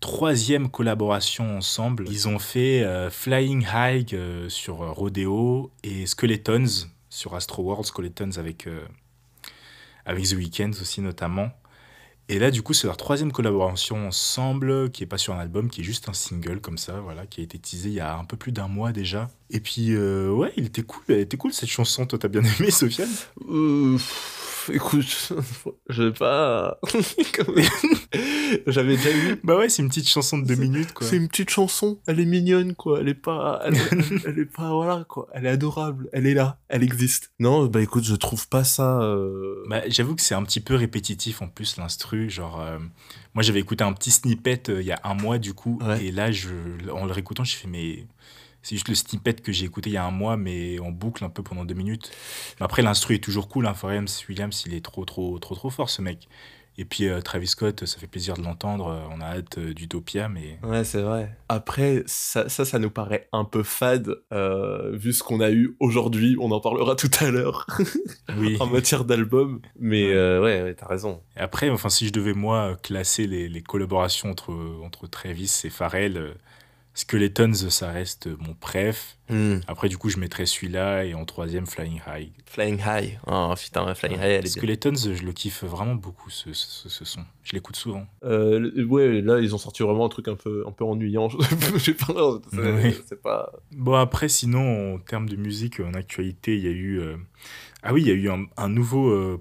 [SPEAKER 1] troisième collaboration ensemble. Ils ont fait euh, Flying High sur Rodeo et Skeletons sur Astro World, Skeletons avec, euh, avec The Weeknd aussi notamment. Et là, du coup, c'est leur troisième collaboration ensemble, qui est pas sur un album, qui est juste un single comme ça, voilà, qui a été teasé il y a un peu plus d'un mois déjà. Et puis, euh, ouais, il était cool, elle était cool cette chanson. Toi, t'as bien aimé, Sofiane?
[SPEAKER 2] Euh, [LAUGHS] écoute, [LAUGHS] je vais pas. [LAUGHS] J'avais déjà vu.
[SPEAKER 1] Bah ouais, c'est une petite chanson de deux minutes, quoi.
[SPEAKER 2] C'est une petite chanson. Elle est mignonne, quoi. Elle est pas, elle, est pas, voilà, quoi. Elle est adorable. Elle est là. Elle existe. Non, bah écoute, je trouve pas ça. Euh...
[SPEAKER 1] Bah, j'avoue que c'est un petit peu répétitif en plus l'instru, genre. Euh, moi, j'avais écouté un petit snippet euh, il y a un mois, du coup, et là, je, en le réécoutant, je fais mais c'est juste le snippet que j'ai écouté il y a un mois, mais en boucle un peu pendant deux minutes. Mais après, l'instru est toujours cool. Hein. Williams, il est trop, trop, trop, trop fort, ce mec. Et puis euh, Travis Scott, ça fait plaisir de l'entendre. Euh, on a hâte euh, d'Utopia, mais.
[SPEAKER 2] Ouais, c'est vrai. Après, ça, ça, nous paraît un peu fade, vu ce qu'on a eu aujourd'hui. On en parlera tout à l'heure. [LAUGHS] oui. en matière d'album. Mais ouais, ouais, t'as raison.
[SPEAKER 1] Et après, enfin, si je devais, moi, classer les, les collaborations entre, entre Travis et Pharrell Skeletons, ça reste mon préf. Hmm. Après, du coup, je mettrais celui-là et en troisième, Flying High.
[SPEAKER 2] Flying High. Oh putain, Flying High, elle est
[SPEAKER 1] Skeletons, je le kiffe vraiment beaucoup, ce, ce, son. Je l'écoute souvent.
[SPEAKER 2] Euh, ouais, là, ils ont sorti vraiment un truc un peu, un peu ennuyant. [LAUGHS] Je pas,
[SPEAKER 1] pas... Bon, après, sinon, en termes de musique, en actualité, il y a eu... Euh, ah oui, il y a eu un, nouveau... Euh,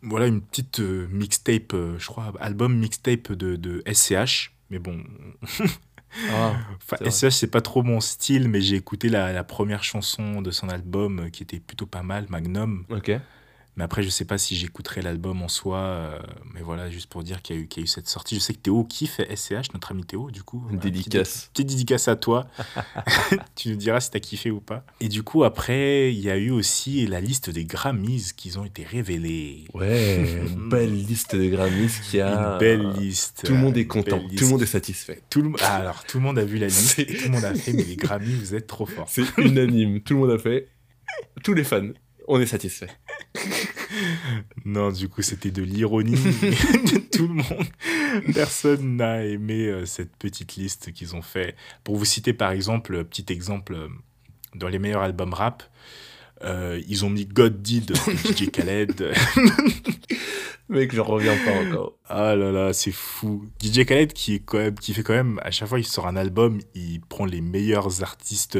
[SPEAKER 1] voilà, une petite mixtape, je crois, album mixtape de, de SCH. Mais bon, [LAUGHS] Ah, enfin, SCH, c'est pas trop mon style, mais j'ai écouté la, la, première chanson de son album euh, qui était plutôt pas mal, Magnum. Ok. Mais après, je sais pas si j'écouterai l'album en soi. Euh, mais voilà, juste pour dire qu'il y, y, a eu cette sortie. Je sais que Théo kiffe SCH, notre ami Théo, du coup.
[SPEAKER 2] Une dédicace.
[SPEAKER 1] Petite, dédicace à toi. [LAUGHS] [LAUGHS] tu nous diras si t'as kiffé ou pas. Et du coup, après, il y a eu aussi la liste des Grammys qui ont été révélés.
[SPEAKER 2] Ouais, [LAUGHS] une belle liste des Grammys qui a.
[SPEAKER 1] Une belle liste.
[SPEAKER 2] Tout le monde est content. Tout le monde est satisfait.
[SPEAKER 1] Tout le... Ah, alors, tout le monde a vu la liste. tout le monde a fait, mais les Grammys, vous êtes trop forts.
[SPEAKER 2] C'est unanime. Tout le monde a fait. Tous les fans on est satisfait. [LAUGHS]
[SPEAKER 1] non, du coup, c'était de l'ironie [LAUGHS] de tout le monde. Personne n'a aimé euh, cette petite liste qu'ils ont fait. Pour vous citer par exemple, petit exemple, euh, dans les meilleurs albums rap, euh, ils ont mis God Did de DJ Khaled. [LAUGHS]
[SPEAKER 2] Mec, je reviens pas encore.
[SPEAKER 1] Ah là là, c'est fou. DJ Khaled qui, est quand même, qui fait quand même, à chaque fois qu'il sort un album, il prend les meilleurs artistes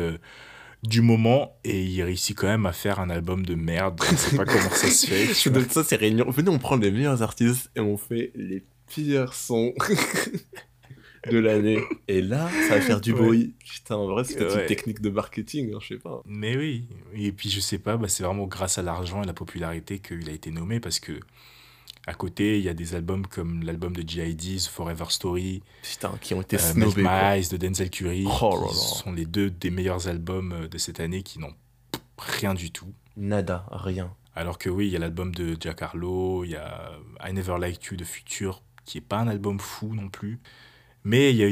[SPEAKER 1] du moment et il réussit quand même à faire un album de merde. Je sais pas comment ça se fait. [LAUGHS]
[SPEAKER 2] ça, c'est réunion. Venez, on prend les meilleurs artistes et on fait les pires sons [LAUGHS] de l'année. Et là, ça va faire du bruit. Putain, en vrai, c'est une technique de marketing, hein, je sais pas.
[SPEAKER 1] Mais oui. Et puis, je sais pas, bah, c'est vraiment grâce à l'argent et la popularité qu'il a été nommé parce que à côté, il y a des albums comme l'album de G.I.D.'s Forever Story,
[SPEAKER 2] Putain, qui ont été
[SPEAKER 1] euh, snobés. De Denzel Curry, oh qui sont les deux des meilleurs albums euh, de cette année qui n'ont rien du tout.
[SPEAKER 2] Nada, rien.
[SPEAKER 1] Alors que oui, il y a l'album de Jack Harlow, il y a I Never Liked You de Future, qui est pas un album fou non plus. Mais il y a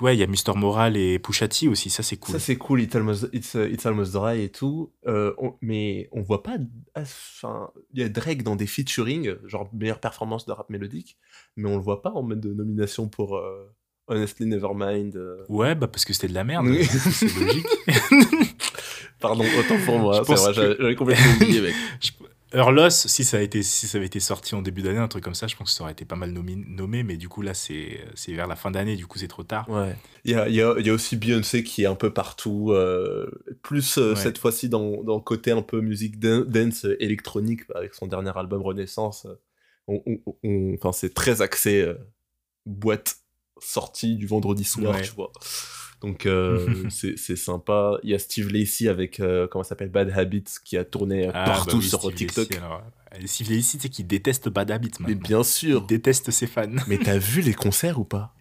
[SPEAKER 1] ouais, il y a Mister Moral et Pushati aussi, ça c'est cool.
[SPEAKER 2] Ça c'est cool, It's Almost, it's, it's almost Dry et tout. Euh, mais on voit pas. Enfin, il y a Drake dans des featuring, genre meilleure performance de rap mélodique, mais on le voit pas en mode de nomination pour euh, Honestly Nevermind. Euh.
[SPEAKER 1] Ouais, bah parce que c'était de la merde. c'est logique. [LAUGHS]
[SPEAKER 2] Pardon, autant pour moi, c'est vrai, j'avais complètement oublié, mec. [LAUGHS]
[SPEAKER 1] Earlos, si ça, a été, si ça avait été sorti en début d'année, un truc comme ça, je pense que ça aurait été pas mal nommé, mais du coup, là, c'est vers la fin d'année, du coup, c'est trop tard.
[SPEAKER 2] Ouais. Il y a, y, a, y a, aussi Beyoncé qui est un peu partout, euh, plus euh, cette fois-ci dans, dans, le côté un peu musique dance électronique, avec son dernier album Renaissance. On, on, enfin, c'est très axé euh, boîte sortie du vendredi soir, tu vois. Donc euh, [LAUGHS] c'est sympa. Il y a Steve Lacey avec, euh, comment s'appelle, Bad Habits qui a tourné ah, partout bah sur TikTok.
[SPEAKER 1] Steve Lacey, tu sais qu'il déteste Bad Habits
[SPEAKER 2] Mais bien sûr.
[SPEAKER 1] Il déteste ses fans.
[SPEAKER 2] Mais t'as vu les concerts ou pas?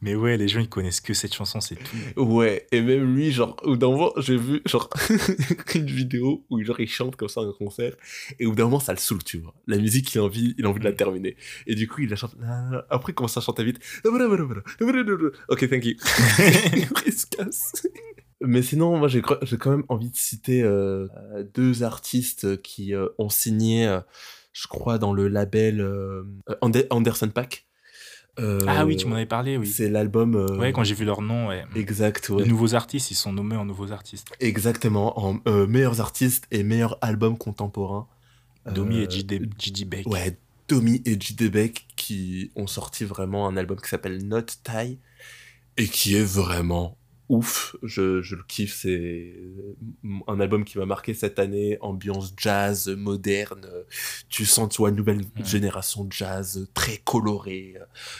[SPEAKER 1] Mais ouais, les gens ils connaissent que cette chanson, c'est tout.
[SPEAKER 2] Ouais, et même lui, genre, au d'un moment, j'ai vu genre [LAUGHS] une vidéo où genre il chante comme ça un concert, et au d'un moment ça le saoule, tu vois. La musique, il a envie, il a envie de la terminer. Et du coup, il la chante. Après, il commence à chanter vite. [LAUGHS] Ok, thank you. [LAUGHS] il se casse. Mais sinon, moi j'ai quand même envie de citer euh, deux artistes qui euh, ont signé, euh, je crois, dans le label Anderson Pack
[SPEAKER 1] ah oui, tu m'en avais parlé, oui.
[SPEAKER 2] C'est l'album. Euh,
[SPEAKER 1] ouais, quand j'ai vu leur nom, ouais.
[SPEAKER 2] Exact,
[SPEAKER 1] ouais. Les nouveaux artistes, ils sont nommés en nouveaux artistes.
[SPEAKER 2] Exactement, en euh, meilleurs artistes et meilleurs albums contemporains.
[SPEAKER 1] Domi et J.D. Beck.
[SPEAKER 2] Ouais, Domi et J.D. Beck qui ont sorti vraiment un album qui s'appelle Not Tie et qui est vraiment ouf. Je, je le kiffe. C'est un album qui m'a marqué cette année. Ambiance jazz moderne. Tu sens, tu vois, une nouvelle génération de jazz très colorée.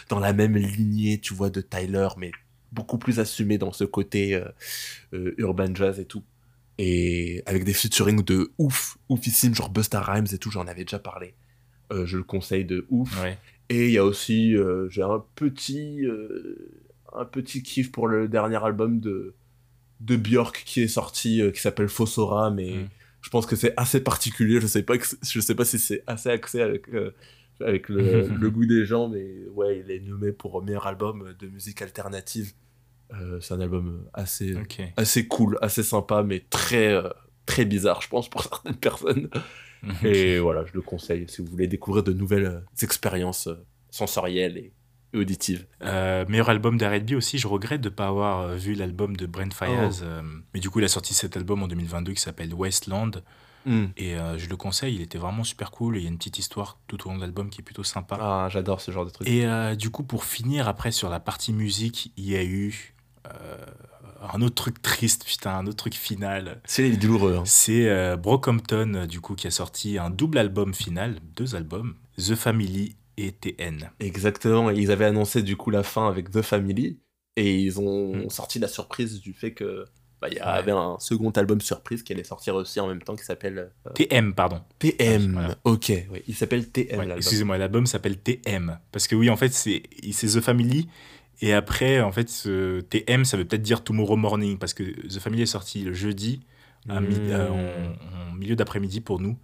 [SPEAKER 2] Dans la même lignée, tu vois, de Tyler, mais beaucoup plus assumé dans ce côté euh, euh, urban jazz et tout. Et avec des featuring de ouf, oufissime, genre Busta Rhymes et tout, j'en avais déjà parlé. Euh, je le conseille de ouf. Et il y a aussi, j'ai un petit un petit kiff pour le dernier album de, de Björk qui est sorti, euh, qui s'appelle Fossora, mais mm. je pense que c'est assez particulier. Je sais pas, je sais pas si c'est assez axé avec, euh, avec le, [LAUGHS] goût des gens, mais ouais, il est nommé pour meilleur album de musique alternative. Euh, c'est un album assez, assez cool, assez sympa, mais très, très bizarre, je pense, pour [LAUGHS] certaines personnes. [LAUGHS] Et voilà, je le conseille si vous voulez découvrir de nouvelles expériences sensorielles et auditive.
[SPEAKER 1] Euh, meilleur album d'R&B aussi, je regrette de ne pas avoir euh, vu l'album de Brent Fayaz. Oh. Euh, mais du coup, il a sorti cet album en 2022 qui s'appelle Westland. Hmm. Et je le conseille, il était vraiment super cool. Il y a une petite histoire tout au long de l'album qui est plutôt sympa.
[SPEAKER 2] Ah, j'adore ce genre de truc.
[SPEAKER 1] Et du coup, pour finir, après, sur la partie musique, il y a eu un autre truc triste, putain, un autre truc final.
[SPEAKER 2] C'est douloureux. Hein.
[SPEAKER 1] C'est Brockhampton, du coup, qui a sorti un double album final, deux albums, The Family et TN.
[SPEAKER 2] Exactement, ils avaient annoncé du coup la fin avec The Family et ils ont mm. sorti la surprise du fait que bah, il y avait un second album surprise qui allait sortir aussi en même temps qui s'appelle
[SPEAKER 1] euh, TM pardon.
[SPEAKER 2] TM. OK, oui, il s'appelle TM
[SPEAKER 1] Excusez-moi, l'album s'appelle TM parce que oui, en fait, c'est c'est The Family et après en fait TM ça veut peut-être dire Tomorrow Morning parce que The Family est sorti le jeudi à euh, en, milieu d'après-midi pour nous.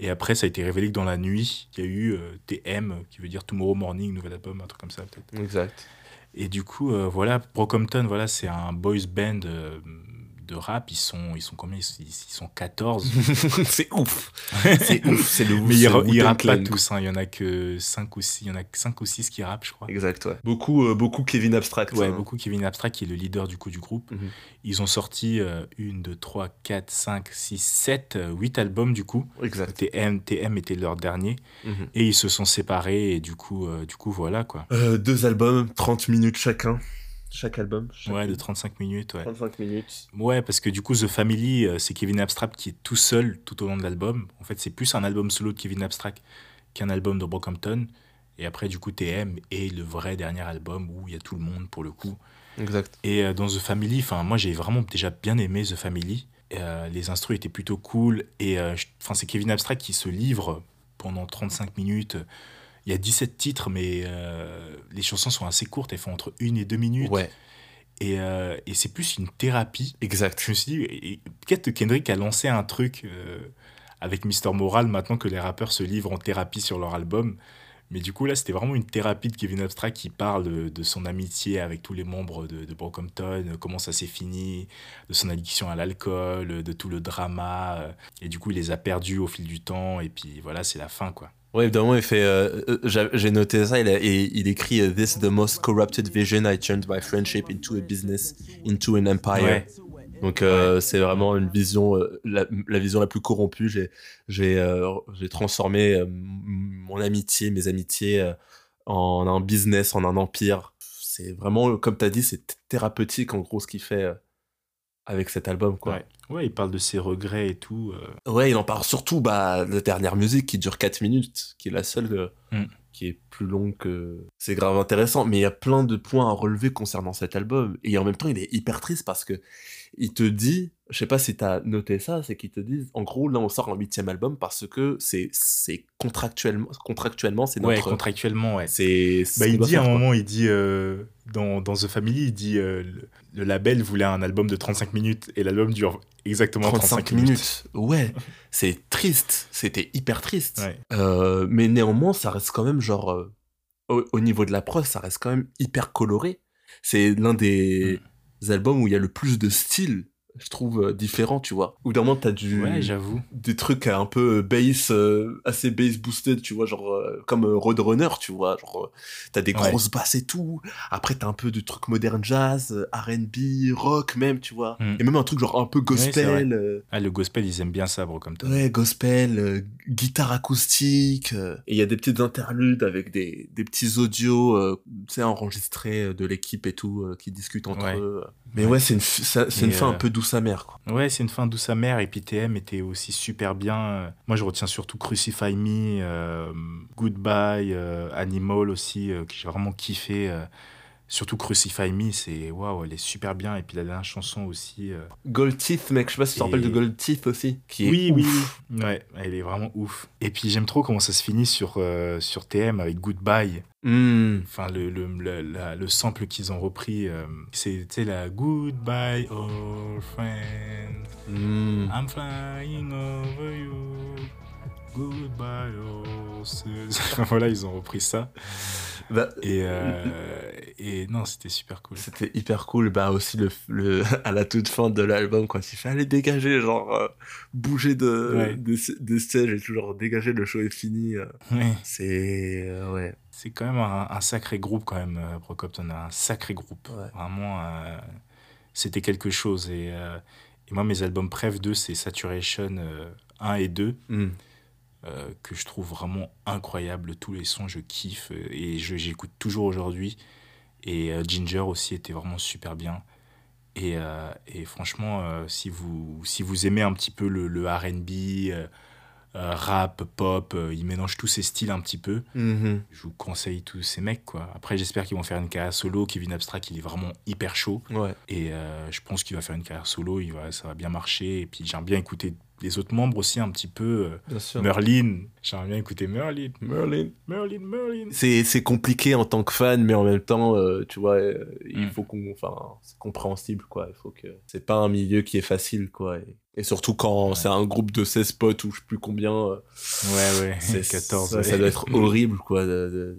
[SPEAKER 1] Et après, ça a été révélé que dans la nuit, il y a eu euh, TM, qui veut dire Tomorrow Morning, nouvel album, un truc comme ça peut-être.
[SPEAKER 2] Exact.
[SPEAKER 1] Et du coup, euh, voilà, Brockhampton, voilà, c'est un boys band euh, de rap, ils sont, ils sont combien? Ils, sont 14. [LAUGHS]
[SPEAKER 2] c'est ouf. c'est ouf. C'est le
[SPEAKER 1] Mais ils, ils rappent pas tous. Hein. Il y en a que 5 ou 6. Il y en a que 5 ou 6 qui rappent, je crois.
[SPEAKER 2] Exact, ouais. Beaucoup, euh, beaucoup Kevin Abstract.
[SPEAKER 1] Ouais, hein. beaucoup Kevin Abstract qui est le leader du coup du groupe. Mhm. Ils ont sorti 1, 2, 3, 4, 5, 6, 7, 8 albums du coup.
[SPEAKER 2] Exact.
[SPEAKER 1] TM, TM était leur dernier. Mhm. Et ils se sont séparés et du coup, euh, du coup voilà quoi.
[SPEAKER 2] Euh, deux albums, 30 minutes chacun. Chaque album
[SPEAKER 1] Ouais, de 35 minutes. Ouais.
[SPEAKER 2] 35 minutes.
[SPEAKER 1] Ouais, parce que du coup, The Family, euh, c'est Kevin Abstract qui est tout seul tout au long de l'album. En fait, c'est plus un album solo de Kevin Abstract qu'un album de Brockhampton. Et après, du coup, TM est le vrai dernier album où il y a tout le monde pour le coup.
[SPEAKER 2] Exact.
[SPEAKER 1] Et euh, dans The Family, moi j'ai vraiment déjà bien aimé The Family. Euh, les instrus étaient plutôt cool. Et enfin, c'est Kevin Abstract qui se livre pendant 35 minutes il y a 17 titres, mais euh, les chansons sont assez courtes, elles font entre une et deux minutes.
[SPEAKER 2] Ouais.
[SPEAKER 1] Et, euh, et c'est plus une thérapie.
[SPEAKER 2] Exact.
[SPEAKER 1] Je me suis dit, peut-être que Kendrick a lancé un truc euh, avec Mister Moral maintenant que les rappeurs se livrent en thérapie sur leur album. Mais du coup, là, c'était vraiment une thérapie de Kevin Abstract qui parle de, son amitié avec tous les membres de, de Brockhampton, comment ça s'est fini, de son addiction à l'alcool, de tout le drama. Et du coup, il les a perdus au fil du temps. Et puis voilà, c'est la fin, quoi.
[SPEAKER 2] Ouais, évidemment, il fait. Euh, euh, j'ai noté ça, il et il écrit euh, This is the most corrupted vision I turned my friendship into a business, into an empire. Donc c'est vraiment une vision, la, vision la plus corrompue. J'ai j'ai transformé mon amitié, mes amitiés en un business, en un empire. C'est vraiment, comme tu as dit, c'est thérapeutique en gros ce qu'il fait avec cet album, quoi.
[SPEAKER 1] Ouais. il parle de ses regrets et tout.
[SPEAKER 2] Euh. Ouais, il en parle surtout, bah, la dernière musique qui dure 4 minutes, qui est la seule euh, mm. qui est plus longue que. C'est grave intéressant, mais il y a plein de points à relever concernant cet album. Et en même temps, il est hyper triste parce que il te dit, je sais pas si tu as noté ça, c'est qu'ils te disent, en gros, là, on sort un huitième album parce que c'est, c'est contractuellement, contractuellement, c'est
[SPEAKER 1] notre. Ouais, contractuellement, ouais.
[SPEAKER 2] C'est.
[SPEAKER 1] Bah, il dit à un moment, il dit, euh, dans, dans, The Family, il dit, euh, le, label voulait un album de 35 minutes et l'album dure exactement 35, minutes.
[SPEAKER 2] Ouais, [LAUGHS] c'est triste, c'était hyper triste. Euh, mais néanmoins, ça reste quand même genre, au, niveau de la preuve, ça reste quand même hyper coloré. C'est l'un des. Mm albums où il y a le plus de style je trouve, euh, différent, tu vois. Ou d'un moment, t'as du.
[SPEAKER 1] Ouais, j'avoue.
[SPEAKER 2] Des trucs un peu bass, euh, assez bass boosted, tu vois, genre euh, comme Roadrunner, tu vois. Genre, t'as des grosses basses et tout. Après, t'as un peu de trucs modern jazz, RB, rock même, tu vois. Mm. Et même un truc genre un peu gospel.
[SPEAKER 1] ah, le gospel, ils aiment bien ça, bro, comme toi.
[SPEAKER 2] Ouais, gospel, guitare acoustique. et il y a des petites interludes avec des, des petits audios, tu sais, enregistrés de l'équipe et tout, qui discutent entre eux. Mais ouais, c'est une, c'est une fin un peu douce Quoi.
[SPEAKER 1] Ouais, c'est une fin douce amère. Et puis TM était aussi super bien. Moi, je retiens surtout Crucify Me, euh, Goodbye, euh, Animal aussi, euh, que j'ai vraiment kiffé. Surtout Crucify Me, c'est waouh, elle est super bien. Et puis la dernière chanson aussi.
[SPEAKER 2] Gold Teeth, mec, je sais pas si tu te rappelles de Gold Teeth aussi.
[SPEAKER 1] Qui est oui, oui, oui. Ouais, elle est vraiment ouf. Et puis j'aime trop comment ça se finit sur, sur TM avec Goodbye.
[SPEAKER 2] Hmm.
[SPEAKER 1] Enfin, le, le, le, sample qu'ils ont repris, euh, c'est la Goodbye, old friend.
[SPEAKER 2] Hmm.
[SPEAKER 1] I'm flying over you. Goodbye, old [LAUGHS] Voilà, ils ont repris ça.
[SPEAKER 2] Bah,
[SPEAKER 1] et, euh, et non, c'était super cool.
[SPEAKER 2] C'était hyper cool. Bah, aussi, le, le, [LAUGHS] à la toute fin de l'album, quand il fallait dégager, genre, euh, bouger de, de, de, stage et toujours dégager, le show est fini. C'est. ouais
[SPEAKER 1] c'est quand même un, sacré groupe quand même, euh, Procopton, un sacré groupe. Vraiment, euh, c'était quelque chose. Euh, et, moi, mes albums préf 2, c'est Saturation 1 et 2,
[SPEAKER 2] hmm.
[SPEAKER 1] que je trouve vraiment incroyable. Tous les sons, je kiffe et j'écoute toujours aujourd'hui. Et Ginger aussi était vraiment super bien. Et, et franchement, si, vous, si vous aimez un petit peu le, le RB, euh, rap, pop, euh, ils mélangent tous ces styles un petit peu.
[SPEAKER 2] Mm-hmm.
[SPEAKER 1] Je vous conseille tous ces mecs, quoi. Après, j'espère qu'ils vont faire une carrière solo. Kevin Abstract, il est vraiment hyper chaud. Et euh, je pense qu'il va faire une carrière solo, il va, ça va bien marcher. Et puis, j'aime bien écouter les autres membres aussi un petit peu. Merlin, j'aimerais bien écouter Merlin. Merlin, Merlin, Merlin.
[SPEAKER 2] C'est compliqué en tant que fan, mais en même temps, tu vois, il mm. faut qu'on. Enfin, c'est compréhensible, quoi. Il faut que. C'est pas un milieu qui est facile, quoi. Et surtout quand c'est un groupe de 16 potes ou je sais plus combien. Euh,
[SPEAKER 1] ouais, ouais, c'est [LAUGHS] 14.
[SPEAKER 2] Ça, doit être horrible, quoi, de,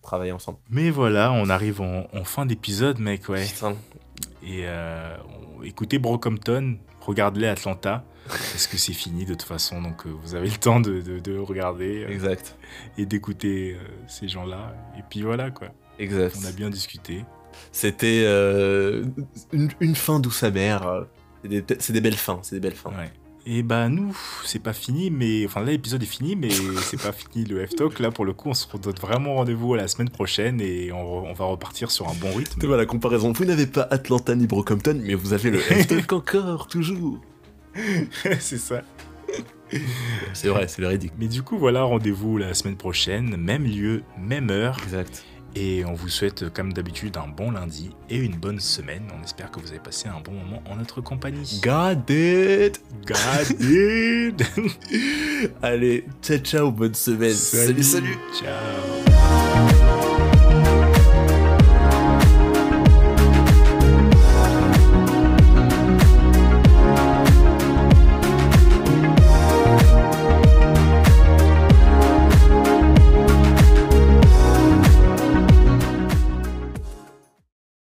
[SPEAKER 2] travailler ensemble.
[SPEAKER 1] Mais voilà, on arrive en, fin d'épisode, mec, ouais. Et euh, écoutez Brockhampton, regardez Atlanta, parce que c'est fini de toute façon, donc euh, vous avez le temps de, de, regarder.
[SPEAKER 2] exact.
[SPEAKER 1] Et d'écouter ces gens-là. Et puis voilà, quoi.
[SPEAKER 2] Exact.
[SPEAKER 1] On a bien discuté.
[SPEAKER 2] C'était une, une, fin douce amère c'est des, belles fins, c'est des belles fins.
[SPEAKER 1] Et bah nous, c'est pas fini, mais enfin là l'épisode est fini, mais [LAUGHS] c'est pas fini le F-Talk. Là pour le coup, on se redonne vraiment rendez-vous à la semaine prochaine et on, va repartir sur un bon rythme.
[SPEAKER 2] Tu vois la comparaison. Vous n'avez pas Atlanta ni Brockhampton, mais vous avez le [LAUGHS] F-Talk encore, toujours. [LAUGHS]
[SPEAKER 1] c'est ça.
[SPEAKER 2] C'est vrai, c'est véridique.
[SPEAKER 1] Mais du coup, voilà, rendez-vous la semaine prochaine, même lieu, même heure.
[SPEAKER 2] Exact.
[SPEAKER 1] Et on vous souhaite, comme d'habitude, un bon lundi et une bonne semaine. On espère que vous avez passé un bon moment en notre compagnie.
[SPEAKER 2] Got it!
[SPEAKER 1] Got it! [LAUGHS]
[SPEAKER 2] Allez, ciao ciao, bonne semaine.
[SPEAKER 1] salut. salut. Ciao.